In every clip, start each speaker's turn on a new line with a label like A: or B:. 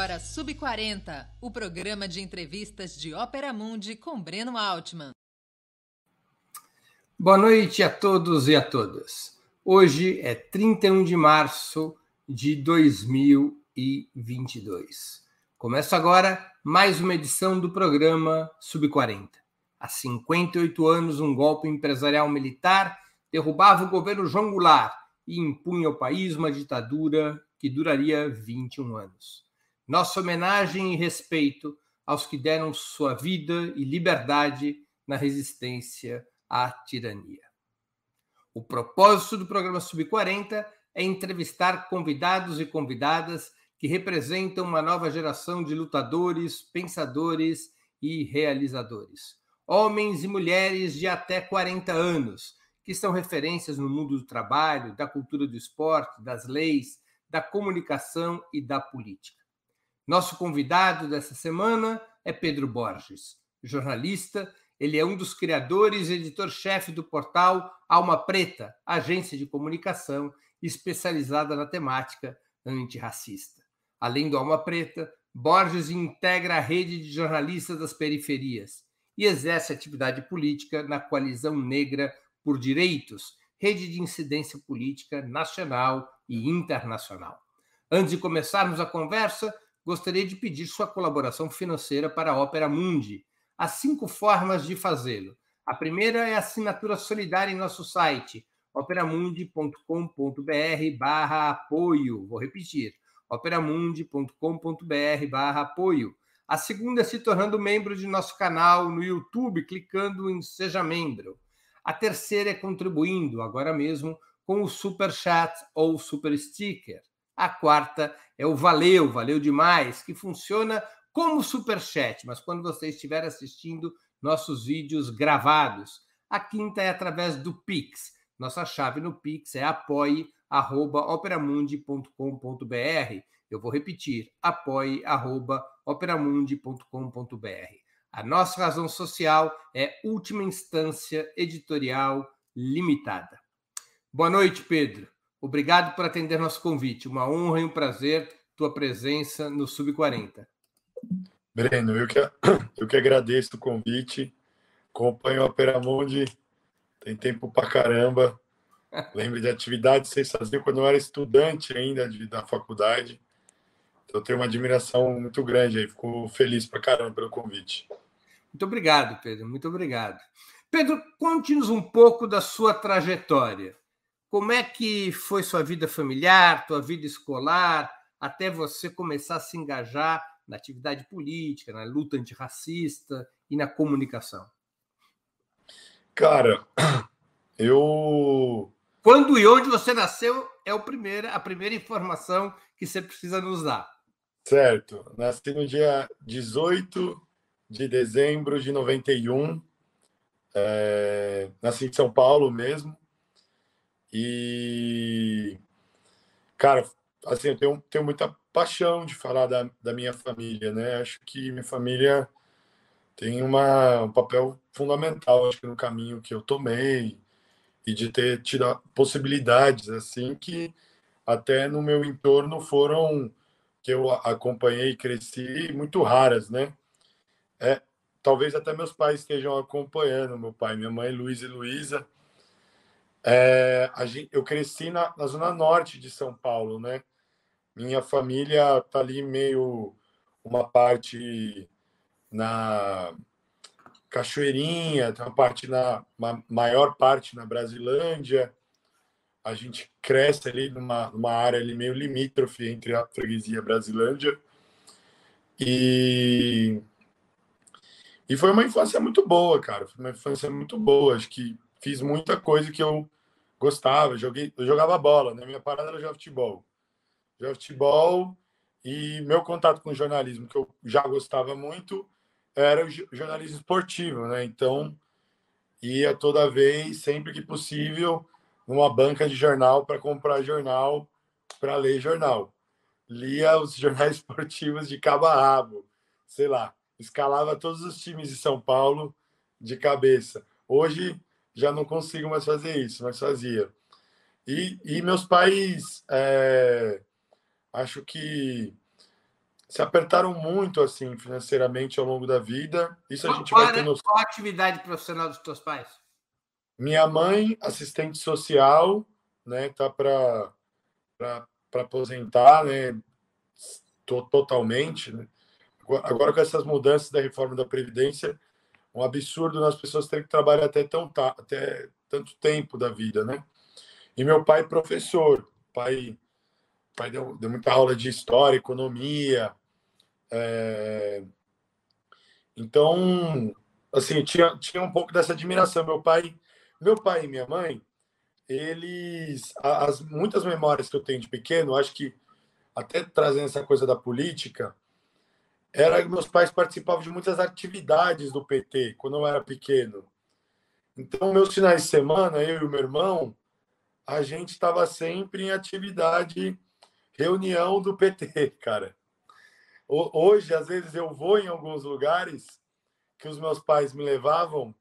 A: agora Sub40, o programa de entrevistas de Ópera Mundi com Breno Altman.
B: Boa noite a todos e a todas. Hoje é 31 de março de 2022. Começa agora mais uma edição do programa Sub40. Há 58 anos, um golpe empresarial militar derrubava o governo João Goulart e impunha ao país uma ditadura que duraria 21 anos. Nossa homenagem e respeito aos que deram sua vida e liberdade na resistência à tirania. O propósito do programa Sub40 é entrevistar convidados e convidadas que representam uma nova geração de lutadores, pensadores e realizadores. Homens e mulheres de até 40 anos, que são referências no mundo do trabalho, da cultura do esporte, das leis, da comunicação e da política. Nosso convidado dessa semana é Pedro Borges, jornalista. Ele é um dos criadores e editor-chefe do portal Alma Preta, agência de comunicação especializada na temática antirracista. Além do Alma Preta, Borges integra a rede de jornalistas das periferias e exerce atividade política na Coalizão Negra por Direitos, rede de incidência política nacional e internacional. Antes de começarmos a conversa, gostaria de pedir sua colaboração financeira para a Ópera Mundi. Há cinco formas de fazê-lo. A primeira é a assinatura solidária em nosso site, operamundi.com.br barra apoio. Vou repetir, operamundi.com.br barra apoio. A segunda é se tornando membro de nosso canal no YouTube, clicando em Seja Membro. A terceira é contribuindo agora mesmo com o Super Chat ou Super Sticker. A quarta é o Valeu, valeu demais, que funciona como Super Chat, mas quando você estiver assistindo nossos vídeos gravados. A quinta é através do Pix. Nossa chave no Pix é apoie@operamundi.com.br. Eu vou repetir: apoie@operamundi.com.br. A nossa razão social é última instância editorial limitada. Boa noite, Pedro. Obrigado por atender nosso convite. Uma honra e um prazer tua presença no Sub40.
C: Breno, eu que, eu que agradeço o convite. Acompanho a Operamundi tem tempo pra caramba. Lembro de atividades que vocês faziam quando eu era estudante ainda de, da faculdade. Então, eu tenho uma admiração muito grande aí. Fico feliz pra caramba pelo convite.
B: Muito obrigado, Pedro. Muito obrigado. Pedro, conte-nos um pouco da sua trajetória. Como é que foi sua vida familiar, tua vida escolar, até você começar a se engajar na atividade política, na luta antirracista e na comunicação?
C: Cara, eu.
B: Quando e onde você nasceu é o primeiro, a primeira informação que você precisa nos dar.
C: Certo. Nasci no dia 18 de dezembro de 91. É, nasci em São Paulo mesmo. E, cara, assim, eu tenho, tenho muita paixão de falar da, da minha família, né? Acho que minha família tem uma, um papel fundamental, acho que no caminho que eu tomei e de ter tido possibilidades, assim, que até no meu entorno foram que eu acompanhei e cresci muito raras, né? É, talvez até meus pais estejam acompanhando, meu pai, minha mãe, Luiz e Luísa. É, eu cresci na, na, zona norte de São Paulo, né? Minha família tá ali meio uma parte na Cachoeirinha, tem uma parte na uma maior parte na Brasilândia. A gente cresce ali numa, numa área ali meio limítrofe entre a freguesia e a Brasilândia. E e foi uma infância muito boa, cara. Foi uma infância muito boa. Acho que fiz muita coisa que eu gostava. Joguei, eu jogava bola, né? Minha parada era jogar futebol. Jogar futebol e meu contato com jornalismo, que eu já gostava muito, era o jornalismo esportivo, né? Então, ia toda vez, sempre que possível, numa banca de jornal para comprar jornal, para ler jornal. Lia os jornais esportivos de cabo a rabo, sei lá escalava todos os times de São Paulo de cabeça. Hoje já não consigo mais fazer isso, mas fazia. E, e meus pais, é, acho que se apertaram muito assim financeiramente ao longo da vida. Isso a gente
B: qual,
C: vai ter
B: no... qual a atividade profissional dos teus pais?
C: Minha mãe, assistente social, né, tá para para aposentar, né, totalmente, né? Agora com essas mudanças da reforma da previdência, um absurdo nas pessoas terem que trabalhar até tão até tanto tempo da vida, né? E meu pai professor, pai pai deu, deu muita aula de história, economia, é... então assim tinha tinha um pouco dessa admiração. Meu pai, meu pai e minha mãe, eles as muitas memórias que eu tenho de pequeno, acho que até trazendo essa coisa da política, era que meus pais participavam de muitas atividades do PT quando eu era pequeno. Então, meus finais de semana, eu e o meu irmão, a gente estava sempre em atividade, reunião do PT, cara. Hoje, às vezes, eu vou em alguns lugares que os meus pais me levavam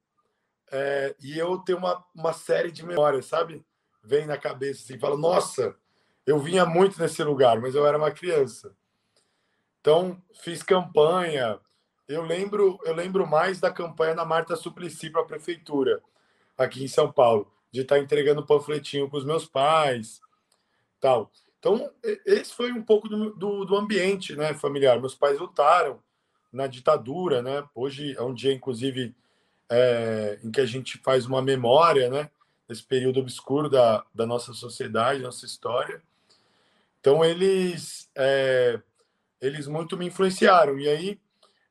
C: é, e eu tenho uma, uma série de memórias, sabe? Vem na cabeça assim, falo, nossa, eu vinha muito nesse lugar, mas eu era uma criança. Então, fiz campanha. Eu lembro, eu lembro mais da campanha da Marta Suplicy para a prefeitura, aqui em São Paulo, de estar tá entregando panfletinho com os meus pais, tal. Então, esse foi um pouco do, do, do ambiente né, familiar. Meus pais lutaram na ditadura, né? Hoje é um dia, inclusive, é, em que a gente faz uma memória, né? Desse período obscuro da, da nossa sociedade, nossa história. Então, eles, é, eles muito me influenciaram. E aí,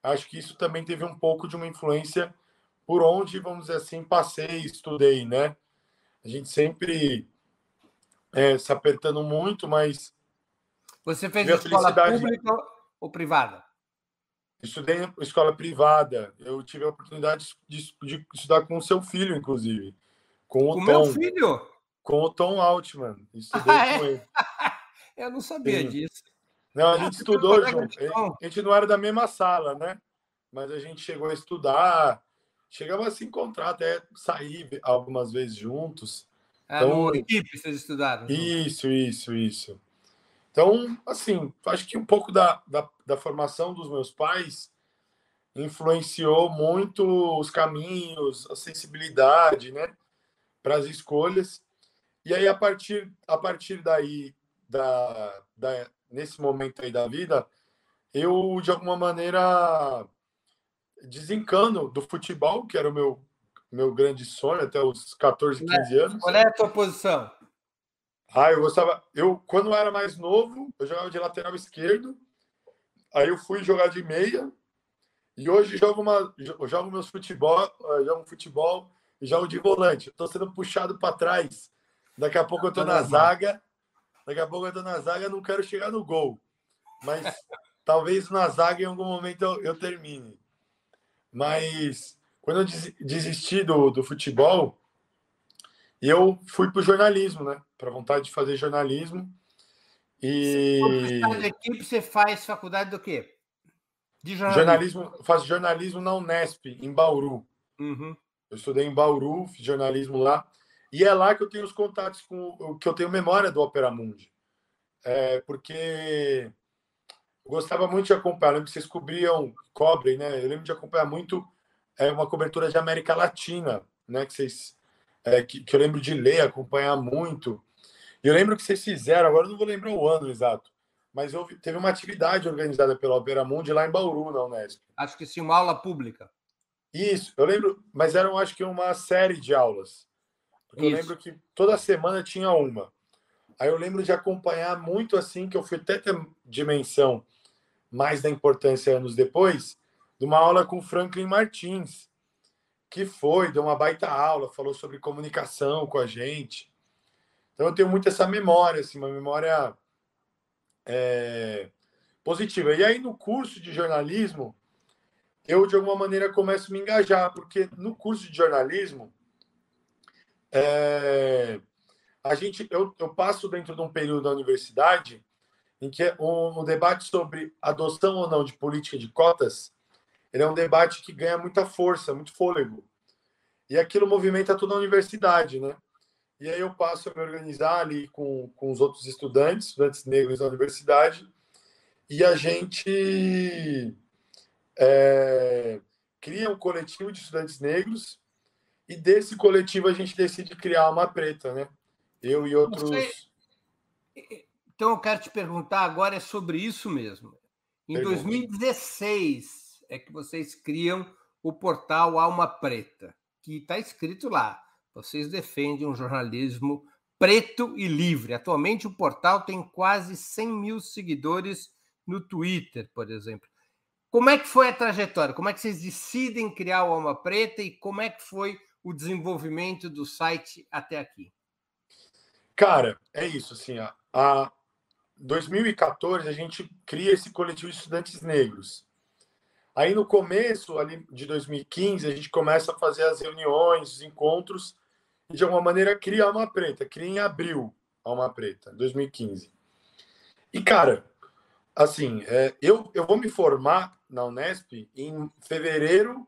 C: acho que isso também teve um pouco de uma influência por onde, vamos dizer assim, passei, estudei, né? A gente sempre é, se apertando muito, mas.
B: Você fez escola pública ou privada?
C: Estudei em escola privada. Eu tive a oportunidade de, de estudar com o seu filho, inclusive. Com o, o Tom.
B: meu filho?
C: Com o Tom Altman. Estudei ah, é? com ele.
B: Eu não sabia Sim. disso.
C: Não, a gente estudou junto. A gente não era da mesma sala, né? Mas a gente chegou a estudar, chegava a se encontrar, até sair algumas vezes juntos.
B: Ah, então, equipe vocês estudaram?
C: Isso, isso, isso. Então, assim, acho que um pouco da, da, da formação dos meus pais influenciou muito os caminhos, a sensibilidade, né, para as escolhas. E aí, a partir, a partir daí, da, da, nesse momento aí da vida, eu, de alguma maneira, desencano do futebol, que era o meu, meu grande sonho até os 14, 15 anos.
B: Qual é a tua posição?
C: Ah, eu gostava. Eu, quando eu era mais novo, eu jogava de lateral esquerdo. Aí eu fui jogar de meia. E hoje jogo, uma, eu jogo meus futebol, eh, jogo futebol e jogo de volante. Estou sendo puxado para trás. Daqui a pouco eu estou na zaga Daqui a pouco eu tô na zaga, não quero chegar no gol. Mas talvez na zaga em algum momento eu, eu termine. Mas quando eu desisti do, do futebol, eu fui para o jornalismo, né? Para vontade de fazer jornalismo. E.
B: de equipe, você faz faculdade do quê?
C: De jornalismo. jornalismo faço jornalismo na Unesp, em Bauru.
B: Uhum.
C: Eu estudei em Bauru, fiz jornalismo lá. E é lá que eu tenho os contatos com que eu tenho memória do Opera Mundi. É, porque eu gostava muito de acompanhar, eu lembro que vocês cobriam, cobrem, né? Eu lembro de acompanhar muito é, uma cobertura de América Latina, né? Que vocês é, que, que, eu lembro de ler, acompanhar muito. E eu lembro que vocês fizeram, agora eu não vou lembrar o ano exato, mas teve uma atividade organizada pela Opera Mundi lá em Bauru, na Unesp.
B: Acho que sim, uma aula pública.
C: Isso, eu lembro, mas eram acho que uma série de aulas. Porque eu lembro que toda semana tinha uma. Aí eu lembro de acompanhar muito assim, que eu fui até ter dimensão mais da importância anos depois, de uma aula com Franklin Martins, que foi, deu uma baita aula, falou sobre comunicação com a gente. Então eu tenho muito essa memória, assim, uma memória é, positiva. E aí no curso de jornalismo, eu de alguma maneira começo a me engajar, porque no curso de jornalismo é, a gente, eu, eu passo dentro de um período da universidade em que um, um debate sobre adoção ou não de política de cotas ele é um debate que ganha muita força, muito fôlego. E aquilo movimenta toda a universidade, né? E aí eu passo a me organizar ali com, com os outros estudantes, estudantes negros da universidade, e a gente é, cria um coletivo de estudantes negros e desse coletivo a gente decide criar uma preta, né? Eu e outros. Você...
B: Então eu quero te perguntar agora é sobre isso mesmo. Em Pergunta. 2016 é que vocês criam o portal Alma Preta, que está escrito lá. Vocês defendem um jornalismo preto e livre. Atualmente o portal tem quase 100 mil seguidores no Twitter, por exemplo. Como é que foi a trajetória? Como é que vocês decidem criar o Alma Preta e como é que foi o desenvolvimento do site até aqui?
C: Cara, é isso. Assim, a, a 2014 a gente cria esse coletivo de estudantes negros. Aí no começo ali de 2015 a gente começa a fazer as reuniões, os encontros e de alguma maneira cria a Alma Preta. Cria em abril a Alma Preta, 2015. E cara, assim, é, eu, eu vou me formar na Unesp em fevereiro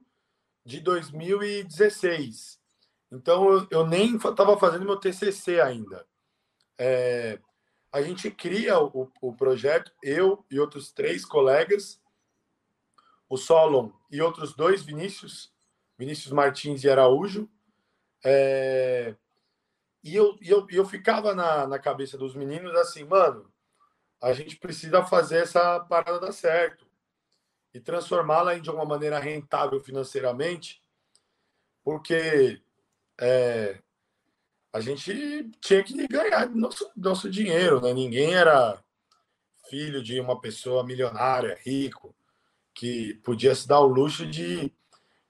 C: de 2016. Então eu, nem estava fazendo meu TCC ainda. É, a gente cria o, o projeto, eu e outros três colegas, o Solon e outros dois Vinícius, Vinícius Martins e Araújo. É, e eu, e eu, eu ficava na, na cabeça dos meninos assim, mano, a gente precisa fazer essa parada dar certo e transformá-la em de uma maneira rentável financeiramente, porque é, a gente tinha que ganhar nosso, nosso dinheiro, né? Ninguém era filho de uma pessoa milionária, rico, que podia se dar o luxo de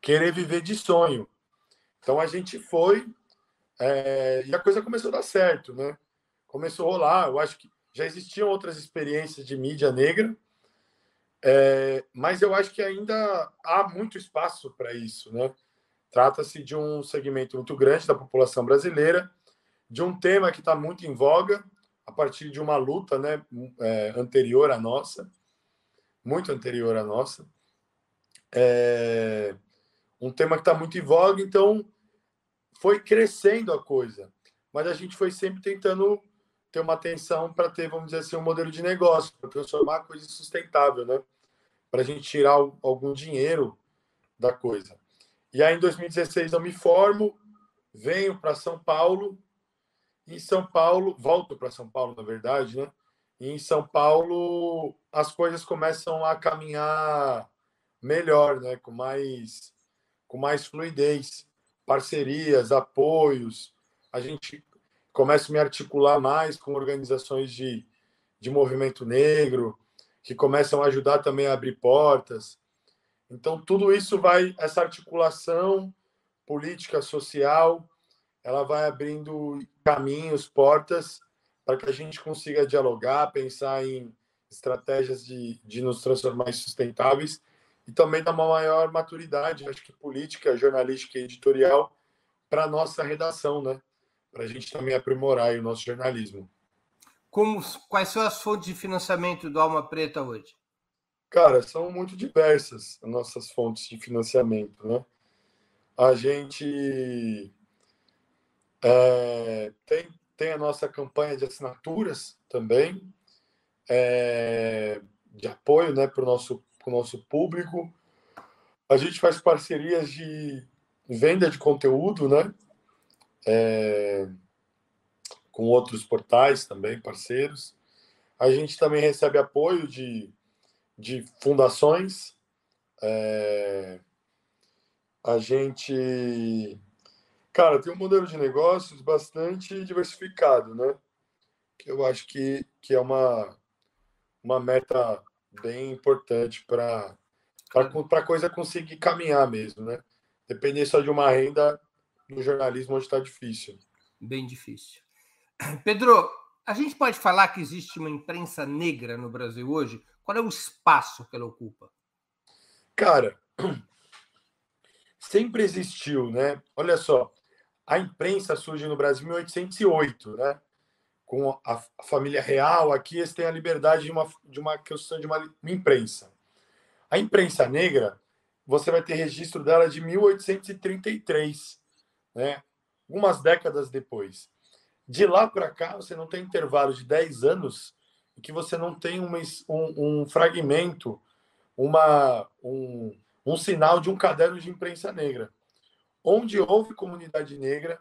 C: querer viver de sonho. Então a gente foi é, e a coisa começou a dar certo, né? Começou a rolar. Eu acho que já existiam outras experiências de mídia negra, é, mas eu acho que ainda há muito espaço para isso, né? Trata-se de um segmento muito grande da população brasileira, de um tema que está muito em voga a partir de uma luta, né, é, anterior à nossa, muito anterior à nossa. É, um tema que está muito em voga, então foi crescendo a coisa, mas a gente foi sempre tentando ter uma atenção para ter, vamos dizer assim, um modelo de negócio, para transformar a coisa sustentável, né? Para a gente tirar algum dinheiro da coisa. E aí, em 2016, eu me formo, venho para São Paulo. Em São Paulo, volto para São Paulo, na verdade, né? E em São Paulo, as coisas começam a caminhar melhor, né? Com mais, com mais fluidez, parcerias, apoios. A gente começo a me articular mais com organizações de, de movimento negro, que começam a ajudar também a abrir portas. Então, tudo isso vai, essa articulação política, social, ela vai abrindo caminhos, portas, para que a gente consiga dialogar, pensar em estratégias de, de nos transformar em sustentáveis e também dar uma maior maturidade, acho que política, jornalística e editorial para a nossa redação, né? Para a gente também aprimorar o nosso jornalismo.
B: Como, quais são as fontes de financiamento do Alma Preta hoje?
C: Cara, são muito diversas as nossas fontes de financiamento, né? A gente é, tem, tem a nossa campanha de assinaturas também, é, de apoio né, para o nosso, nosso público. A gente faz parcerias de venda de conteúdo, né? É, com outros portais também, parceiros. A gente também recebe apoio de, de fundações. É, a gente. Cara, tem um modelo de negócios bastante diversificado, né? Que eu acho que, que é uma, uma meta bem importante para a coisa conseguir caminhar mesmo, né? Depender só de uma renda no jornalismo hoje está difícil.
B: Bem difícil. Pedro, a gente pode falar que existe uma imprensa negra no Brasil hoje? Qual é o espaço que ela ocupa?
C: Cara, sempre existiu, né? Olha só, a imprensa surge no Brasil em 1808, né? Com a, família real, aqui eles têm a liberdade de uma, de uma questão de uma, uma imprensa. A imprensa negra, você vai ter registro dela de 1833 né? Algumas décadas depois. De lá para cá, você não tem intervalo de 10 anos em que você não tem uma, um, um fragmento, uma, um, um sinal de um caderno de imprensa negra. Onde houve comunidade negra,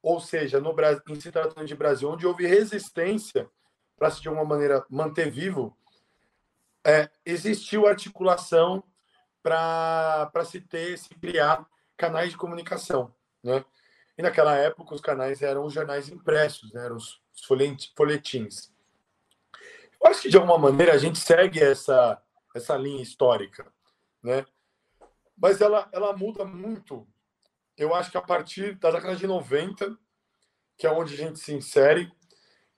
C: ou seja, no Brasil, em se tratando de Brasil, onde houve resistência para se de alguma maneira manter vivo, é, existiu articulação para se ter, se criar canais de comunicação, né? E naquela época os canais eram os jornais impressos, né? eram os folhetins. Eu acho que de alguma maneira a gente segue essa essa linha histórica, né? Mas ela ela muda muito. Eu acho que a partir da década de 90, que é onde a gente se insere,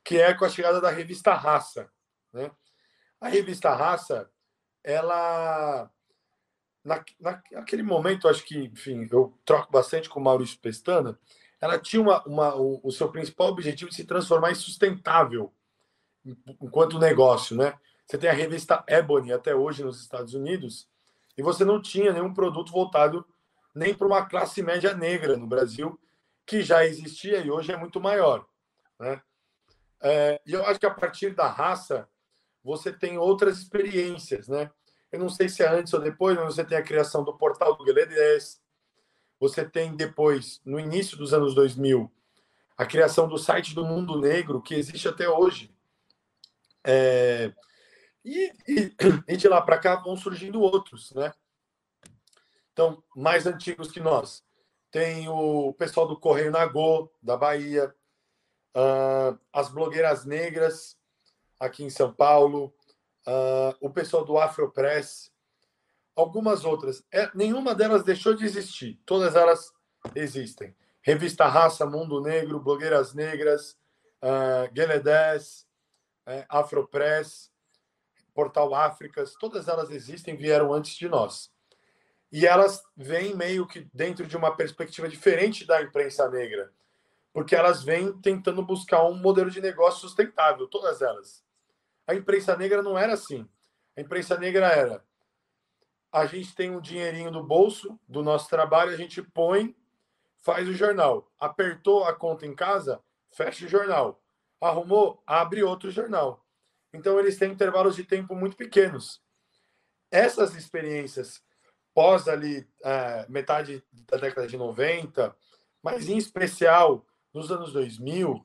C: que é com a chegada da revista Raça, né? A revista Raça, ela na, naquele momento, acho que, enfim, eu troco bastante com o Maurício Pestana, ela tinha uma, uma, o, o seu principal objetivo de se transformar em sustentável enquanto negócio, né? Você tem a revista Ebony até hoje nos Estados Unidos e você não tinha nenhum produto voltado nem para uma classe média negra no Brasil, que já existia e hoje é muito maior, né? É, e eu acho que a partir da raça você tem outras experiências, né? Eu não sei se é antes ou depois, mas você tem a criação do portal do Gueledés, você tem depois, no início dos anos 2000, a criação do site do Mundo Negro, que existe até hoje. É... E, e, e, de lá para cá vão surgindo outros, né? Então, mais antigos que nós. Tem o pessoal do Correio Nagô, da Bahia, uh, as blogueiras negras, aqui em São Paulo, uh, o pessoal do Afropress, algumas outras. É, nenhuma delas deixou de existir, todas elas existem. Revista Raça, Mundo Negro, Blogueiras Negras, uh, Gueledés, uh, Afropress, Portal Áfricas, todas elas existem, vieram antes de nós. E elas vêm meio que dentro de uma perspectiva diferente da imprensa negra, porque elas vêm tentando buscar um modelo de negócio sustentável, todas elas. A imprensa negra não era assim. A imprensa negra era: a gente tem um dinheirinho no bolso do nosso trabalho, a gente põe, faz o jornal. Apertou a conta em casa, fecha o jornal. Arrumou, abre outro jornal. Então eles têm intervalos de tempo muito pequenos. Essas experiências pós ali é, metade da década de 90, mas em especial nos anos 2000,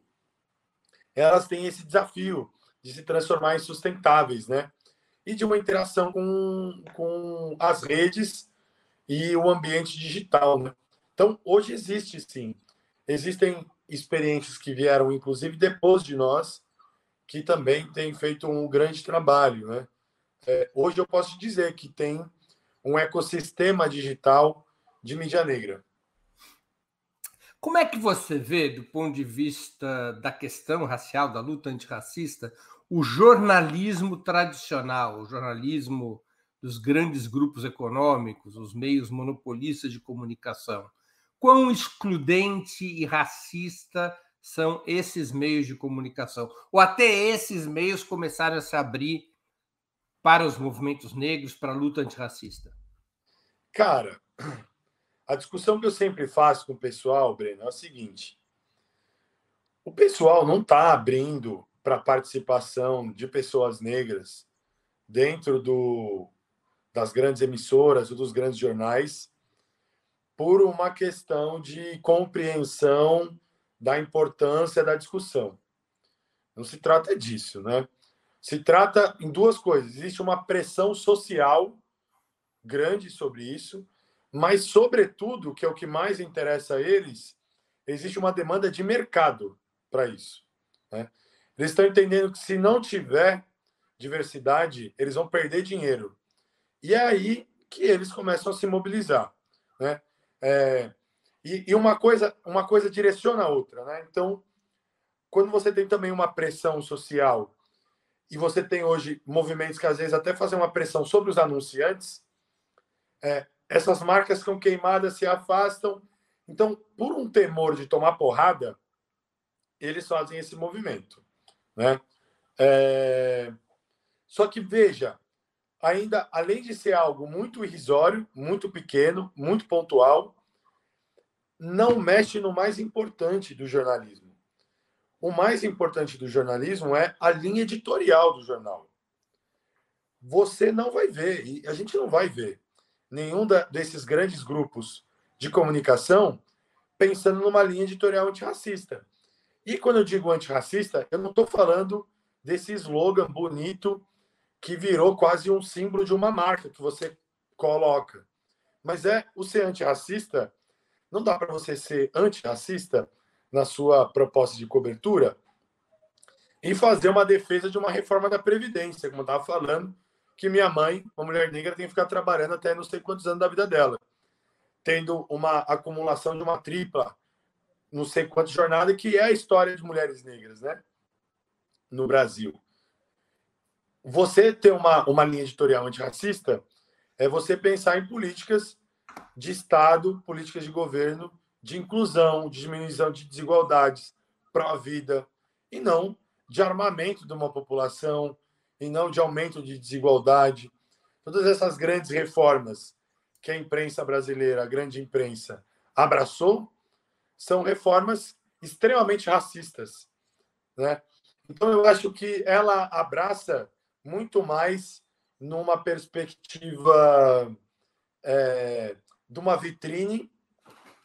C: elas têm esse desafio de se transformar em sustentáveis, né? E de uma interação com, com as redes e o ambiente digital, né? Então, hoje existe sim. Existem experiências que vieram, inclusive, depois de nós, que também têm feito um grande trabalho, né? É, hoje eu posso dizer que tem um ecossistema digital de mídia negra.
B: Como é que você vê, do ponto de vista da questão racial, da luta antirracista, o jornalismo tradicional, o jornalismo dos grandes grupos econômicos, os meios monopolistas de comunicação? Quão excludente e racista são esses meios de comunicação? Ou até esses meios começaram a se abrir para os movimentos negros, para a luta antirracista?
C: Cara, a discussão que eu sempre faço com o pessoal, Breno, é o seguinte: o pessoal não está abrindo para participação de pessoas negras dentro do, das grandes emissoras ou dos grandes jornais por uma questão de compreensão da importância da discussão. Não se trata disso, né? Se trata em duas coisas. Existe uma pressão social grande sobre isso mas, sobretudo, que é o que mais interessa a eles, existe uma demanda de mercado para isso. Né? Eles estão entendendo que se não tiver diversidade, eles vão perder dinheiro. E é aí que eles começam a se mobilizar. Né? É, e, e, uma coisa uma coisa direciona a outra. Né? Então, quando você tem também uma pressão social e você tem hoje movimentos que às vezes até fazem uma pressão sobre os anunciantes, é, essas marcas ficam queimadas, se afastam. Então, por um temor de tomar porrada, eles fazem esse movimento. Né? É... Só que, veja, ainda, além de ser algo muito irrisório, muito pequeno, muito pontual, não mexe no mais importante do jornalismo. o mais importante do jornalismo é a linha editorial do jornal. Você não vai ver, e a gente não vai ver, nenhum da, desses grandes grupos de comunicação pensando numa linha editorial antirracista. E quando eu digo antirracista, eu não estou falando desse slogan bonito que virou quase um símbolo de uma marca que você coloca. Mas é o ser antirracista, não dá para você ser antirracista na sua proposta de cobertura e fazer uma defesa de uma reforma da Previdência, como eu estava falando, que minha mãe, uma mulher negra, tem que ficar trabalhando até não sei quantos anos da vida dela, tendo uma acumulação de uma tripla, não sei quantas jornadas, que é a história de mulheres negras, né? No Brasil. Você ter uma, uma linha editorial antirracista é você pensar em políticas de Estado, políticas de governo de inclusão, de diminuição de desigualdades para a vida, e não de armamento de uma população, e não de aumento de desigualdade. Todas essas grandes reformas que a imprensa brasileira, a grande imprensa, abraçou, são reformas extremamente racistas. Né? Então, eu acho que ela abraça muito mais numa perspectiva é, de uma vitrine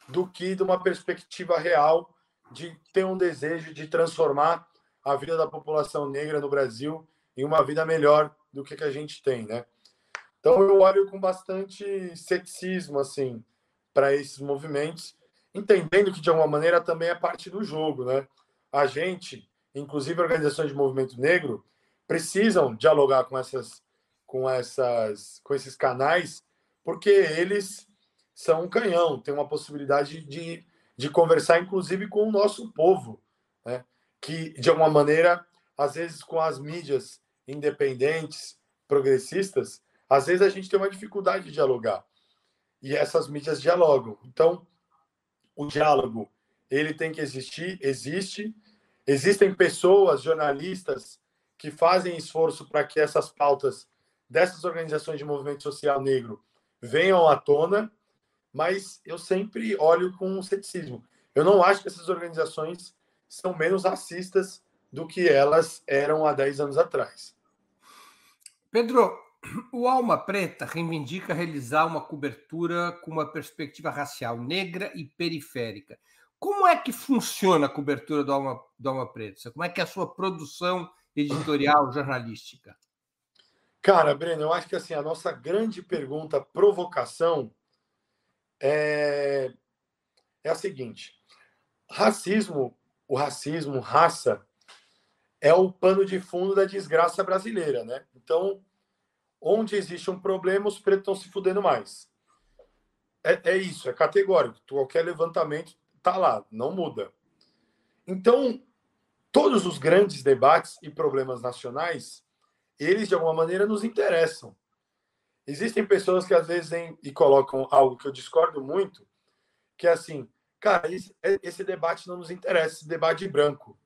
C: do que de uma perspectiva real de ter um desejo de transformar a vida da população negra no Brasil em uma vida melhor do que, que a gente tem, né? Então eu olho com bastante ceticismo assim para esses movimentos, entendendo que de alguma maneira também é parte do jogo, né? A gente, inclusive organizações de movimento negro, precisam dialogar com essas com essas com esses canais, porque eles são um canhão, tem uma possibilidade de, de conversar, inclusive, com o nosso povo, né? que, de alguma maneira, às vezes, com as mídias independentes, progressistas, às vezes a gente tem uma dificuldade de dialogar. E essas mídias dialogam. Então, o diálogo, ele tem que existir, existe. Existem pessoas, jornalistas, que fazem esforço para que essas pautas dessas organizações de movimento social negro venham à tona mas eu sempre olho com ceticismo. Eu não acho que essas organizações são menos racistas do que elas eram há 10 anos atrás.
B: Pedro, o Alma Preta reivindica realizar uma cobertura com uma perspectiva racial negra e periférica. Como é que funciona a cobertura do Alma, do Alma Preta? Como é que é a sua produção editorial jornalística?
C: Cara, Breno, eu acho que assim a nossa grande pergunta, provocação, é, é a seguinte: racismo, o racismo, raça, é o pano de fundo da desgraça brasileira, né? Então, onde existe um problema, os pretos estão se fudendo mais. É, é isso, é categórico. Qualquer levantamento tá lá, não muda. Então, todos os grandes debates e problemas nacionais, eles de alguma maneira nos interessam. Existem pessoas que às vezes e colocam algo que eu discordo muito, que é assim, cara, esse, esse debate não nos interessa, esse debate branco.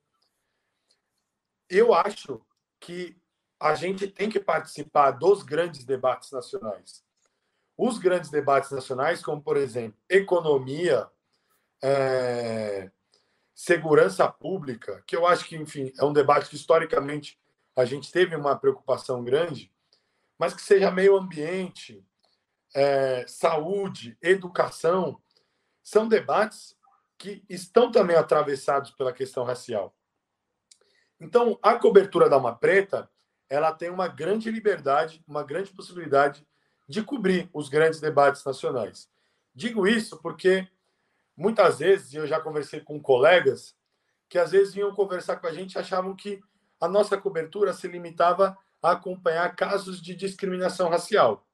C: Eu acho que a gente tem que participar dos grandes debates nacionais. Os grandes debates nacionais, como por exemplo, economia, é, segurança pública, que eu acho que, enfim, é um debate que historicamente a gente teve uma preocupação grande mas que seja meio ambiente, é, saúde, educação, são debates que estão também atravessados pela questão racial. Então, a cobertura da Alma Preta, ela tem uma grande liberdade, uma grande possibilidade de cobrir os grandes debates nacionais. Digo isso porque muitas vezes, eu já conversei com colegas que às vezes vinham conversar com a gente e achavam que a nossa cobertura se limitava a acompanhar casos de discriminação racial.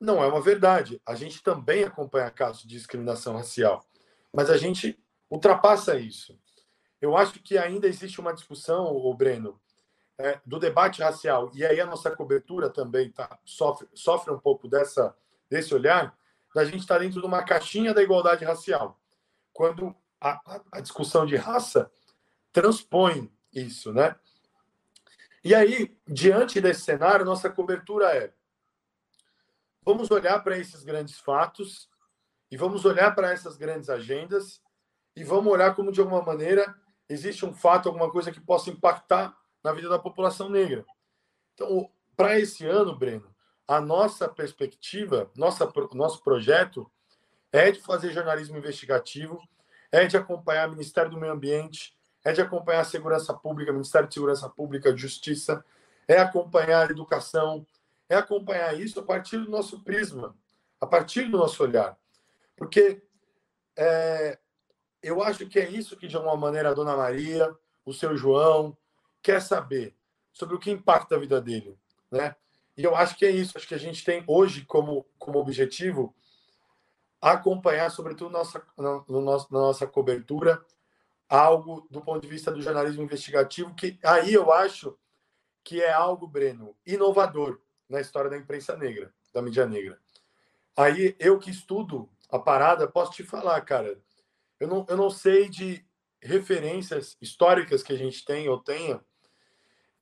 C: Não é uma verdade. A gente também acompanha casos de discriminação racial, mas a gente ultrapassa isso. Eu acho que ainda existe uma discussão, o Breno, é, do debate racial, e aí a nossa cobertura também tá, sofre, sofre um pouco dessa, desse olhar, da gente estar tá dentro de uma caixinha da igualdade racial. Quando a, a, discussão de raça transpõe isso, né? E aí, diante desse cenário, nossa cobertura é: vamos olhar para esses grandes fatos e vamos olhar para essas grandes agendas e vamos olhar como, de alguma maneira, existe um fato, alguma coisa que possa impactar na vida da população negra. Então, para esse ano, Breno, a nossa perspectiva, nossa, nosso projeto é de fazer jornalismo investigativo, é de acompanhar o Ministério do Meio Ambiente, é de acompanhar a Segurança Pública, Ministério de Segurança Pública, Justiça, é acompanhar a educação, é acompanhar isso a partir do nosso prisma, a partir do nosso olhar. Porque é, eu acho que é isso que, de alguma maneira, a Dona Maria, o seu João, quer saber sobre o que impacta a vida dele. Né? E eu acho que é isso. Acho que a gente tem hoje como, como objetivo acompanhar, sobretudo nossa, no, no nosso, na nossa cobertura, algo do ponto de vista do jornalismo investigativo, que aí eu acho que é algo, Breno, inovador na história da imprensa negra, da mídia negra. Aí eu que estudo a parada, posso te falar, cara, eu não, eu não sei de referências históricas que a gente tem ou tenha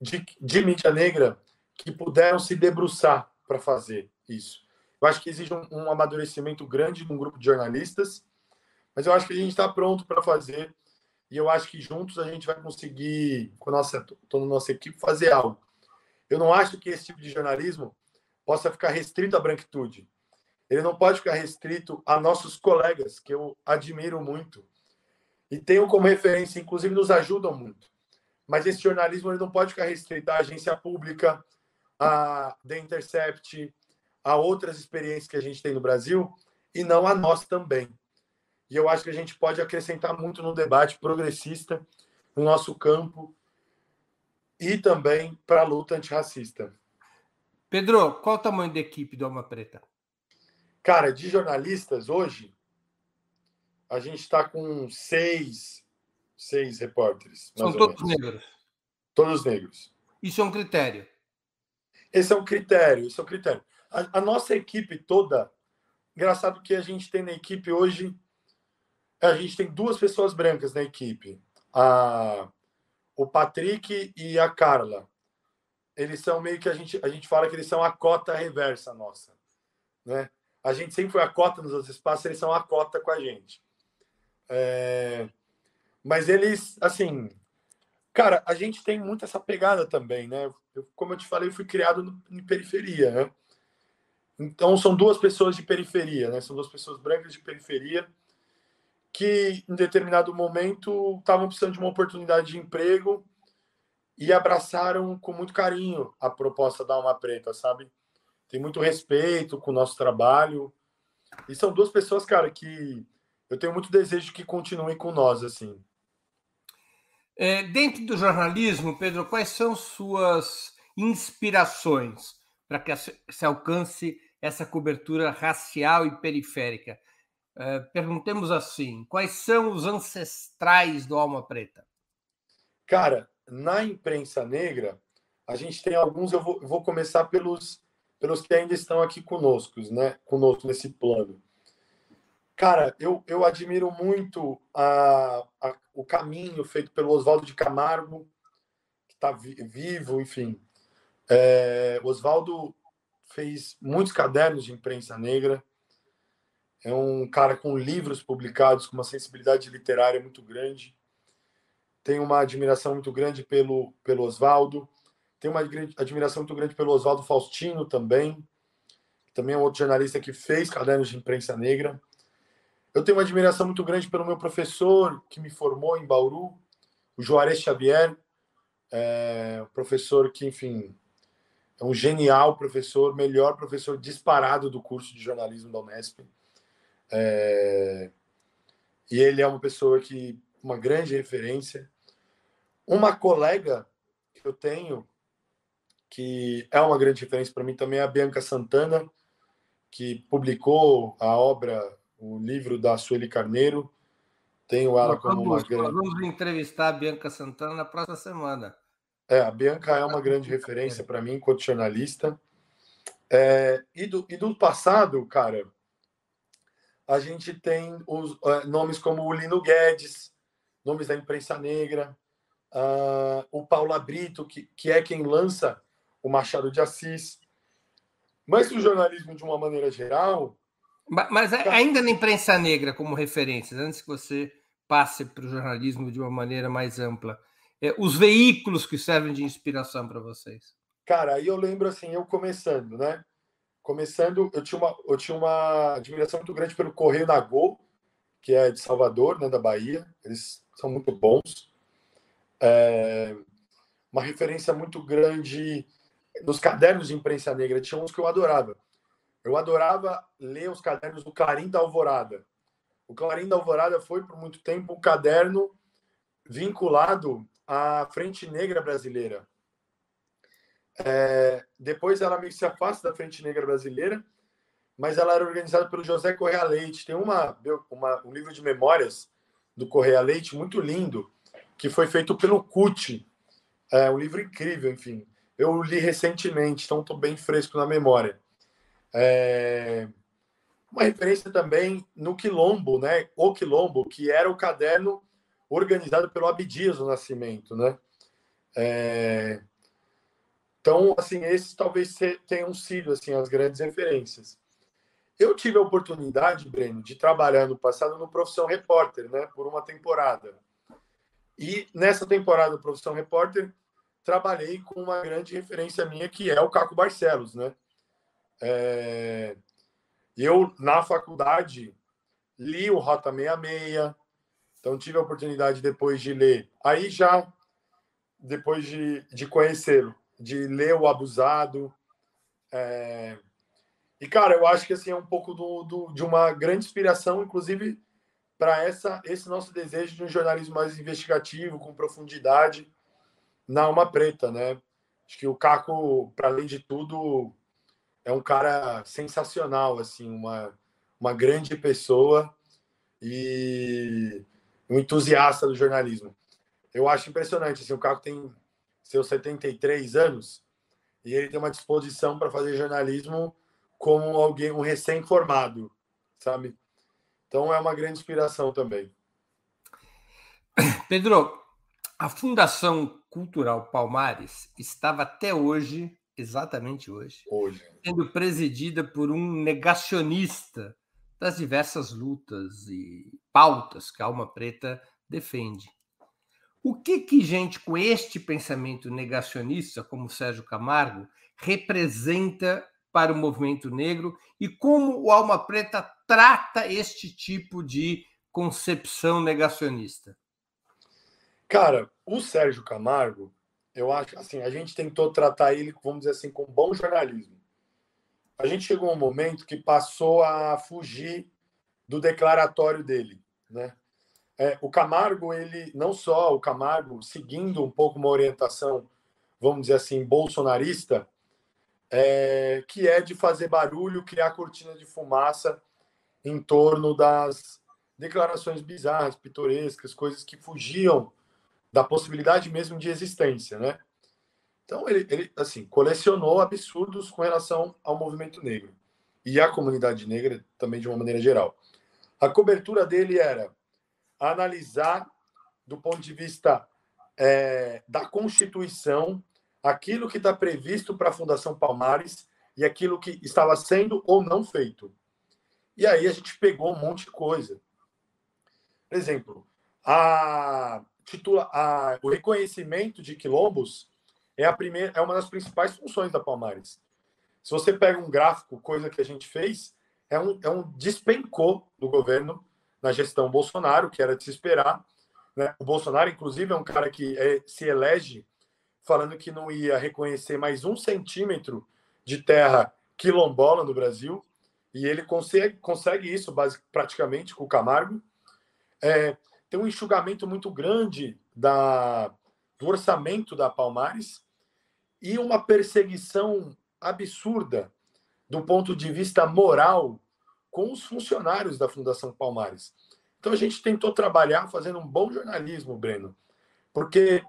C: de, de mídia negra que puderam se debruçar para fazer isso. Eu acho que existe um, um amadurecimento grande de um grupo de jornalistas, mas eu acho que a gente está pronto para fazer e eu acho que juntos a gente vai conseguir, com a nossa, toda a nossa equipe, fazer algo. Eu não acho que esse tipo de jornalismo possa ficar restrito à branquitude. Ele não pode ficar restrito a nossos colegas, que eu admiro muito e tenho como referência, inclusive nos ajudam muito. Mas esse jornalismo ele não pode ficar restrito à agência pública, a The Intercept, a outras experiências que a gente tem no Brasil e não a nós também. E eu acho que a gente pode acrescentar muito no debate progressista no nosso campo e também para a luta antirracista.
B: Pedro, qual o tamanho da equipe do Alma Preta?
C: Cara, de jornalistas, hoje, a gente está com seis, seis repórteres.
B: São todos negros?
C: Todos negros.
B: Isso é um critério?
C: Esse é um critério, esse é um critério. A, a, nossa equipe toda, engraçado que a gente tem na equipe hoje, a gente tem duas pessoas brancas na equipe, a, o Patrick e a Carla. Eles são meio que a gente, a gente fala que eles são a cota reversa nossa, né? A gente sempre foi a cota nos outros espaços, eles são a cota com a gente. É... Mas eles, assim, cara, a gente tem muito essa pegada também, né? Eu, como eu te falei, eu fui criado no, em periferia, né? Então, são duas pessoas de periferia, né? São duas pessoas brancas de periferia que, em determinado momento, estavam precisando de uma oportunidade de emprego e abraçaram com muito carinho a proposta da Alma Preta, sabe? Tem muito respeito com o nosso trabalho. E são duas pessoas, cara, que eu tenho muito desejo que continuem com nós, assim.
B: É, dentro do jornalismo, Pedro, quais são suas inspirações para que se alcance essa cobertura racial e periférica. Uh, perguntemos assim: quais são os ancestrais do Alma Preta?
C: Cara, na imprensa negra, a gente tem alguns, eu vou, eu vou começar pelos, pelos que ainda estão aqui conosco, né? Conosco nesse plano. Cara, eu, eu admiro muito a, a o caminho feito pelo Oswaldo de Camargo, que está vivo, enfim. É, Oswaldo fez muitos cadernos de imprensa negra, é um cara com livros publicados, com uma sensibilidade literária muito grande. Tenho uma admiração muito grande pelo, pelo Oswaldo. Tenho uma admiração muito grande pelo Oswaldo Faustino também, que também é um outro jornalista que fez cadernos de imprensa negra. Eu tenho uma admiração muito grande pelo meu professor que me formou em Bauru, o Juarez Xavier, é, professor que, enfim, é um genial professor, melhor professor disparado do curso de jornalismo da Unesp. É... E ele é uma pessoa que, uma grande referência. Uma colega que eu tenho, que é uma grande referência para mim também, é a Bianca Santana, que publicou a obra, o livro da Sueli Carneiro. Tenho ela como
B: uma
C: grande.
B: Vamos entrevistar a Bianca Santana na próxima semana.
C: É, a Bianca é uma grande referência para mim, enquanto jornalista. É, e, do, e do passado, cara, a gente tem os é, nomes como o Lino Guedes, nomes da imprensa negra, uh, o Paulo Brito, que, que é quem lança o Machado de Assis. Mas o jornalismo, de uma maneira geral.
B: Mas, ainda na imprensa negra, como referências, antes que você passe para o jornalismo de uma maneira mais ampla? É, os veículos que servem de inspiração para vocês?
C: Cara, aí eu lembro assim, eu começando, né? Começando, eu tinha uma, eu tinha uma admiração muito grande pelo Correio da Gol, que é de Salvador, né, da Bahia. Eles são muito bons. É, uma referência muito grande nos cadernos de imprensa negra. Tinha uns que eu adorava. Eu adorava ler os cadernos do Clarim da Alvorada. O Clarim da Alvorada foi por muito tempo um caderno vinculado à Frente Negra Brasileira. É, depois ela meio que se afasta da Frente Negra Brasileira, mas ela era organizada pelo José Correia Leite. Tem uma, uma, um livro de memórias do Correia Leite muito lindo, que foi feito pelo CUT. É um livro incrível, enfim. Eu li recentemente, então estou bem fresco na memória. É... Uma referência também no Quilombo, né? O Quilombo, que era o caderno organizado pelo Abdias do Nascimento, né? É... Então, assim, esses talvez tenham sido assim as grandes referências. Eu tive a oportunidade, Breno, de trabalhar no passado no Profissão Repórter, né, por uma temporada. E nessa temporada do Profissão Repórter, trabalhei com uma grande referência minha, que é o Caco Barcelos, né? É... Eu, na faculdade, li o Rota 66, então tive a oportunidade depois de ler. Aí já, depois de, de conhecê-lo, de ler o Abusado. É... E, cara, eu acho que assim, é um pouco do, do de uma grande inspiração, inclusive, para esse nosso desejo de um jornalismo mais investigativo, com profundidade, na Alma Preta, né? Acho que o Caco, para além de tudo, é um cara sensacional, assim, uma, uma grande pessoa e um entusiasta do jornalismo. Eu acho impressionante, assim, o Caco tem seus 73 anos e ele tem uma disposição para fazer jornalismo como alguém, um recém-formado, sabe? Então é uma grande inspiração também.
B: Pedro, a Fundação Cultural Palmares estava até hoje, exatamente hoje,
C: hoje,
B: sendo presidida por um negacionista das diversas lutas e pautas que a Alma Preta defende. O que que gente com este pensamento negacionista, como Sérgio Camargo, representa para o movimento negro e como o Alma Preta trata este tipo de concepção negacionista?
C: Cara, o Sérgio Camargo, eu acho assim, a gente tentou tratar ele, vamos dizer assim, com bom jornalismo. A gente chegou a um momento que passou a fugir do declaratório dele, né? É, o Camargo, ele não só o Camargo, seguindo um pouco uma orientação, vamos dizer assim, bolsonarista, é, que é de fazer barulho, criar cortina de fumaça em torno das declarações bizarras, pitorescas, coisas que fugiam da possibilidade mesmo de existência, né? Então ele, ele assim colecionou absurdos com relação ao movimento negro e à comunidade negra também de uma maneira geral. A cobertura dele era analisar do ponto de vista é, da Constituição aquilo que está previsto para a Fundação Palmares e aquilo que estava sendo ou não feito. E aí a gente pegou um monte de coisa. Por exemplo, a, titula, a, o reconhecimento de quilombos é, a primeira, é uma das principais funções da Palmares. Se você pega um gráfico, coisa que a gente fez, é um, é um despencou do governo na gestão Bolsonaro, que era de se esperar. Né? O Bolsonaro, inclusive, é um cara que é, se elege falando que não ia reconhecer mais um centímetro de terra quilombola no Brasil, e ele consegue, consegue isso basic, praticamente com o Camargo. É, tem um enxugamento muito grande da, do orçamento da Palmares e uma perseguição absurda do ponto de vista moral com os funcionários da Fundação Palmares. Então a gente tentou trabalhar fazendo um bom jornalismo, Breno, porque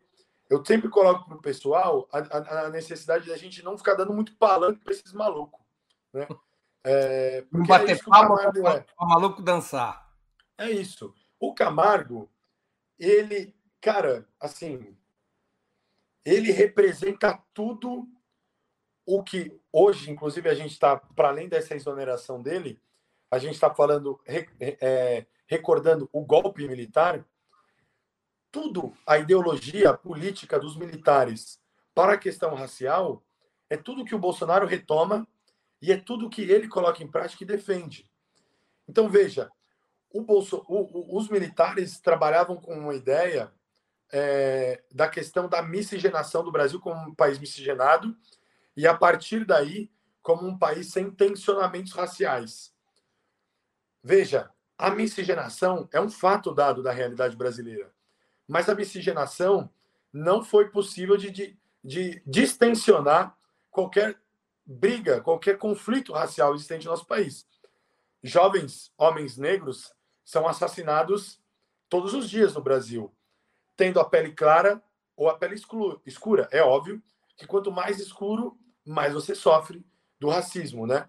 C: eu sempre coloco para o pessoal a, a, a, necessidade da gente não ficar dando muito palanque para esses malucos. Né?
B: É, não bater é palma para é. o maluco dançar.
C: É isso. O Camargo, ele, cara, assim, ele representa tudo o que hoje, inclusive, a gente está, para além dessa exoneração dele, a gente está falando, é, recordando o golpe militar, tudo, a ideologia política dos militares para a questão racial, é tudo que o Bolsonaro retoma e é tudo que ele coloca em prática e defende. Então, veja, o Bolso, o, o, os militares trabalhavam com uma ideia é, da questão da miscigenação do Brasil como um país miscigenado e, a partir daí, como um país sem tensionamentos raciais. Veja, a miscigenação é um fato dado da realidade brasileira, mas a miscigenação não foi possível de, de, de distensionar qualquer briga, qualquer conflito racial existente no nosso país. Jovens homens negros são assassinados todos os dias no Brasil, tendo a pele clara ou a pele escura. É óbvio que quanto mais escuro, mais você sofre do racismo, né?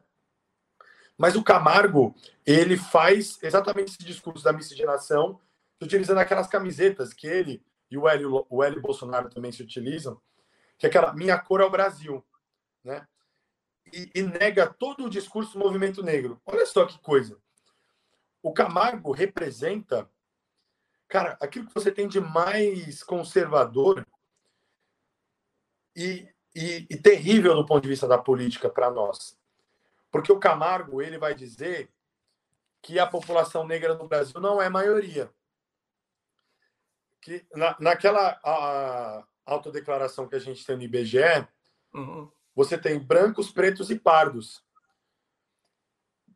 C: Mas o Camargo, ele faz exatamente esse discurso da miscigenação, utilizando aquelas camisetas que ele e o Hélio, o Hélio Bolsonaro também se utilizam, que é aquela minha cor é o Brasil, né? E, e nega todo o discurso do movimento negro. Olha só que coisa. O Camargo representa, cara, aquilo que você tem de mais conservador e, e, e terrível do ponto de vista da política para nós. Porque o Camargo ele vai dizer que a população negra no Brasil não é maioria. Que na, naquela a, a autodeclaração que a gente tem no IBGE, uhum. você tem brancos, pretos e pardos.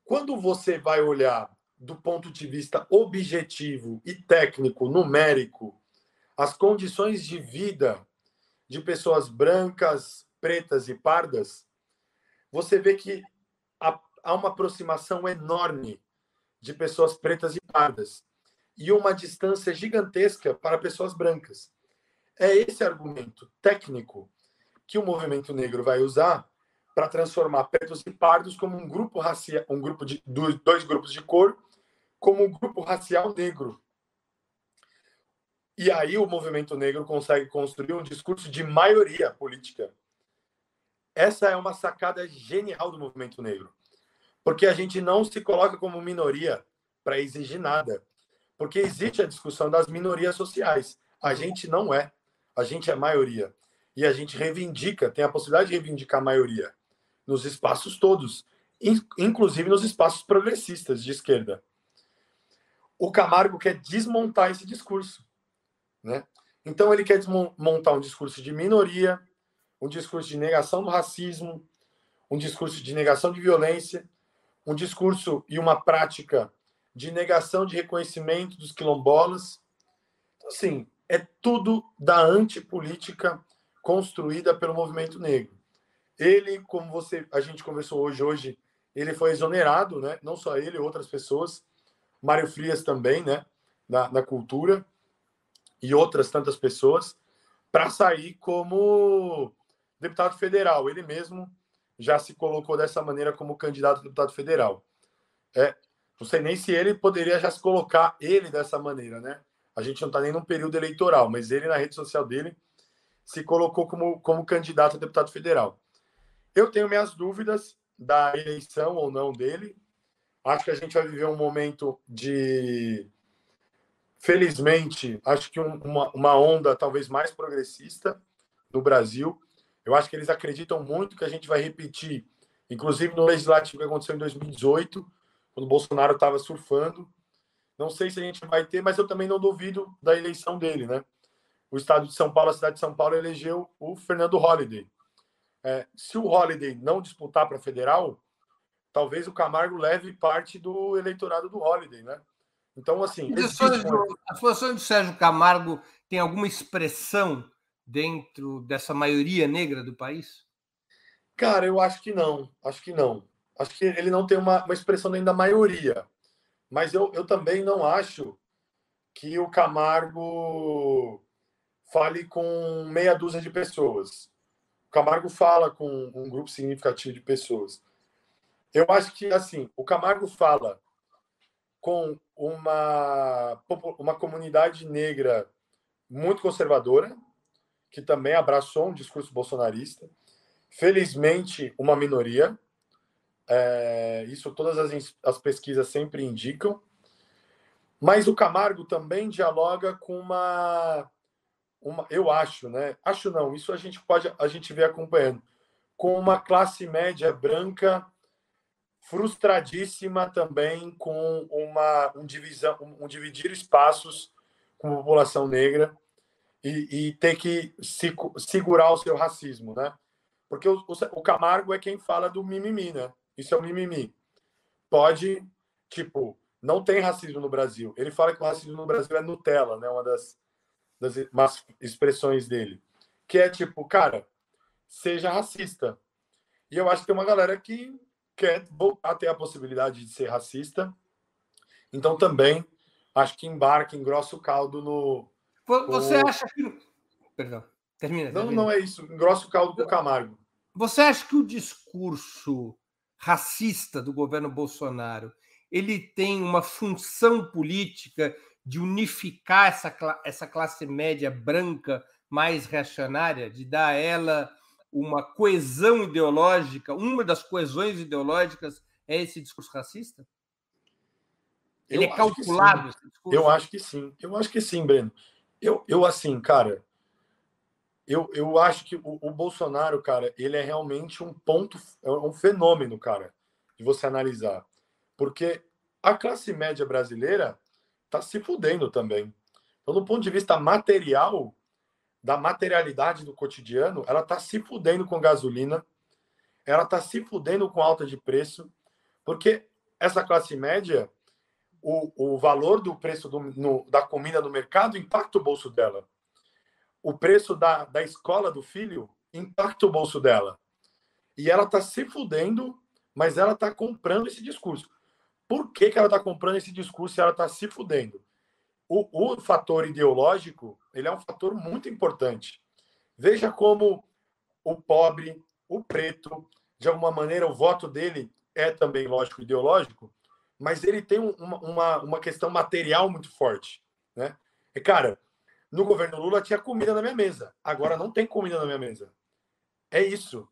C: Quando você vai olhar do ponto de vista objetivo e técnico, numérico, as condições de vida de pessoas brancas, pretas e pardas, você vê que há uma aproximação enorme de pessoas pretas e pardas e uma distância gigantesca para pessoas brancas. É esse argumento técnico que o movimento negro vai usar para transformar pretos e pardos como um grupo racial, um grupo de dois grupos de cor, como um grupo racial negro. E aí o movimento negro consegue construir um discurso de maioria política. Essa é uma sacada genial do movimento negro porque a gente não se coloca como minoria para exigir nada. Porque existe a discussão das minorias sociais. A gente não é. A gente é maioria. E a gente reivindica, tem a possibilidade de reivindicar a maioria nos espaços todos, inclusive nos espaços progressistas de esquerda. O Camargo quer desmontar esse discurso. Né? Então, ele quer desmontar um discurso de minoria, um discurso de negação do racismo, um discurso de negação de violência, um discurso e uma prática de negação de reconhecimento dos quilombolas. Então, assim, é tudo da antipolítica construída pelo movimento negro. Ele, como você, a gente conversou hoje, hoje ele foi exonerado, né? Não só ele, outras pessoas. Mário Frias também, né? Na, na cultura e outras tantas pessoas para sair como deputado federal. Ele mesmo já se colocou dessa maneira como candidato a deputado federal. É, não sei nem se ele poderia já se colocar ele dessa maneira, né? A gente não está nem num período eleitoral, mas ele na rede social dele se colocou como, como candidato a deputado federal. Eu tenho minhas dúvidas da eleição ou não dele. Acho que a gente vai viver um momento de, felizmente, acho que um, uma, uma onda talvez mais progressista no Brasil. Eu acho que eles acreditam muito que a gente vai repetir, inclusive no legislativo que aconteceu em 2018, quando o Bolsonaro estava surfando. Não sei se a gente vai ter, mas eu também não duvido da eleição dele, né? O estado de São Paulo, a cidade de São Paulo, elegeu o Fernando Holliday. É, se o Holliday não disputar para federal, talvez o Camargo leve parte do eleitorado do Holliday, né? Então, assim.
B: As posições do Sérgio Camargo tem alguma expressão dentro dessa maioria negra do país?
C: Cara, eu acho que não. Acho que não. Acho que ele não tem uma, uma expressão nem da maioria. Mas eu, eu também não acho que o Camargo fale com meia dúzia de pessoas. O Camargo fala com um grupo significativo de pessoas. Eu acho que, assim, o Camargo fala com uma, uma comunidade negra muito conservadora, que também abraçou um discurso bolsonarista. Felizmente, uma minoria. É, isso todas as, as pesquisas sempre indicam. Mas o Camargo também dialoga com uma, uma eu acho, né? Acho não, isso a gente pode a gente vê acompanhando com uma classe média branca frustradíssima também com uma um divisão um, dividir espaços com a população negra e, e ter que se, segurar o seu racismo, né? Porque o, o, Camargo é quem fala do mimimi, né? Isso é o mimimi. Pode, tipo, não tem racismo no Brasil. Ele fala que o racismo no Brasil é Nutella, né? Uma das, das expressões dele. Que é tipo, cara, seja racista. E eu acho que tem uma galera que quer voltar a ter a possibilidade de ser racista. Então também acho que embarca, engrossa o caldo no.
B: Você o... acha que. Perdão, termina.
C: Não, termina. não é isso. Engrossa o caldo com o Camargo.
B: Você acha que o discurso racista do governo Bolsonaro ele tem uma função política de unificar essa, essa classe média branca mais reacionária, de dar a ela uma coesão ideológica, uma das coesões ideológicas é esse discurso racista? Ele
C: eu
B: é calculado?
C: Eu acho que sim. Eu acho que sim, Breno. Eu, eu assim, cara, eu, eu acho que o, o Bolsonaro, cara, ele é realmente um ponto, é um fenômeno, cara, de você analisar. Porque a classe média brasileira está se fudendo também. Então, do ponto de vista material, da materialidade do cotidiano, ela está se fudendo com gasolina, ela está se fudendo com alta de preço, porque essa classe média, o, o valor do preço do, no, da comida no mercado impacta o bolso dela. O preço da, da escola do filho impacta o bolso dela. E ela está se fudendo, mas ela está comprando esse discurso. Por que, que ela está comprando esse discurso se ela está se fudendo? O, o fator ideológico ele é um fator muito importante. Veja como o pobre, o preto, de alguma maneira, o voto dele é também, lógico, ideológico, mas ele tem uma, uma, uma questão material muito forte. Né? E, cara, no governo Lula tinha comida na minha mesa, agora não tem comida na minha mesa. É isso.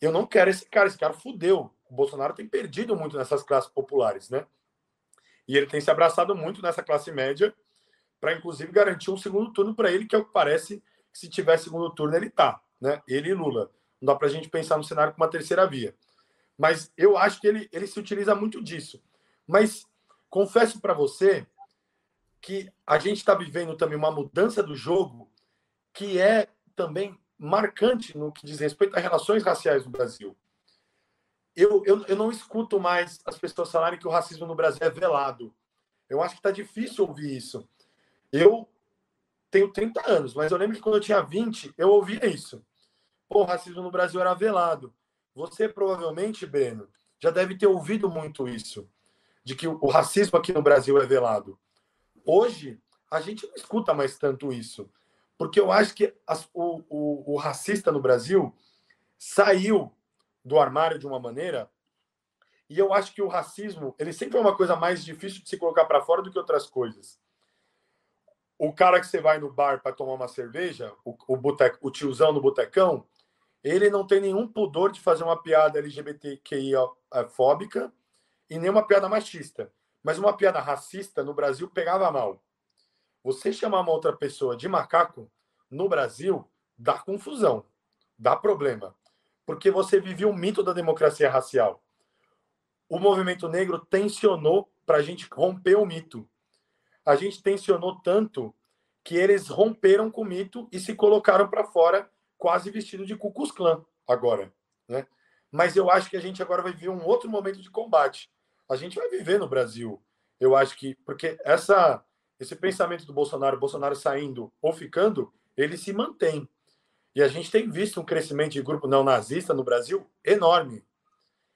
C: Eu não quero esse cara, esse cara fudeu o Bolsonaro tem perdido muito nessas classes populares, né? E ele tem se abraçado muito nessa classe média para, inclusive, garantir um segundo turno para ele, que é o que parece que se tiver segundo turno ele tá, né? Ele e Lula. Não dá para a gente pensar no cenário com uma terceira via. Mas eu acho que ele, ele se utiliza muito disso. Mas confesso para você que a gente está vivendo também uma mudança do jogo que é também marcante no que diz respeito às relações raciais no Brasil eu, eu, eu não escuto mais as pessoas falarem que o racismo no Brasil é velado. Eu acho que está difícil ouvir isso. Eu tenho 30 anos, mas eu lembro que quando eu tinha 20, eu ouvia isso. Pô, o racismo no Brasil era velado. Você provavelmente, Breno, já deve ter ouvido muito isso, de que o racismo aqui no Brasil é velado. Hoje, a gente não escuta mais tanto isso, porque eu acho que as, o, o, o racista no Brasil saiu do armário de uma maneira. E eu acho que o racismo, ele sempre é uma coisa mais difícil de se colocar para fora do que outras coisas. O cara que você vai no bar para tomar uma cerveja, o, o, o tiozão no botecão, ele não tem nenhum pudor de fazer uma piada LGBTQIA fóbica e nem uma piada machista. Mas uma piada racista no Brasil pegava mal. Você chamar uma outra pessoa de macaco no Brasil dá confusão, dá problema porque você vivia o mito da democracia racial. O movimento negro tensionou para a gente romper o mito. A gente tensionou tanto que eles romperam com o mito e se colocaram para fora quase vestido de Klux Klan agora, né? Mas eu acho que a gente agora vai viver um outro momento de combate. A gente vai viver no Brasil. Eu acho que porque essa esse pensamento do Bolsonaro, Bolsonaro saindo ou ficando, ele se mantém. E a gente tem visto um crescimento de grupo neonazista no Brasil enorme.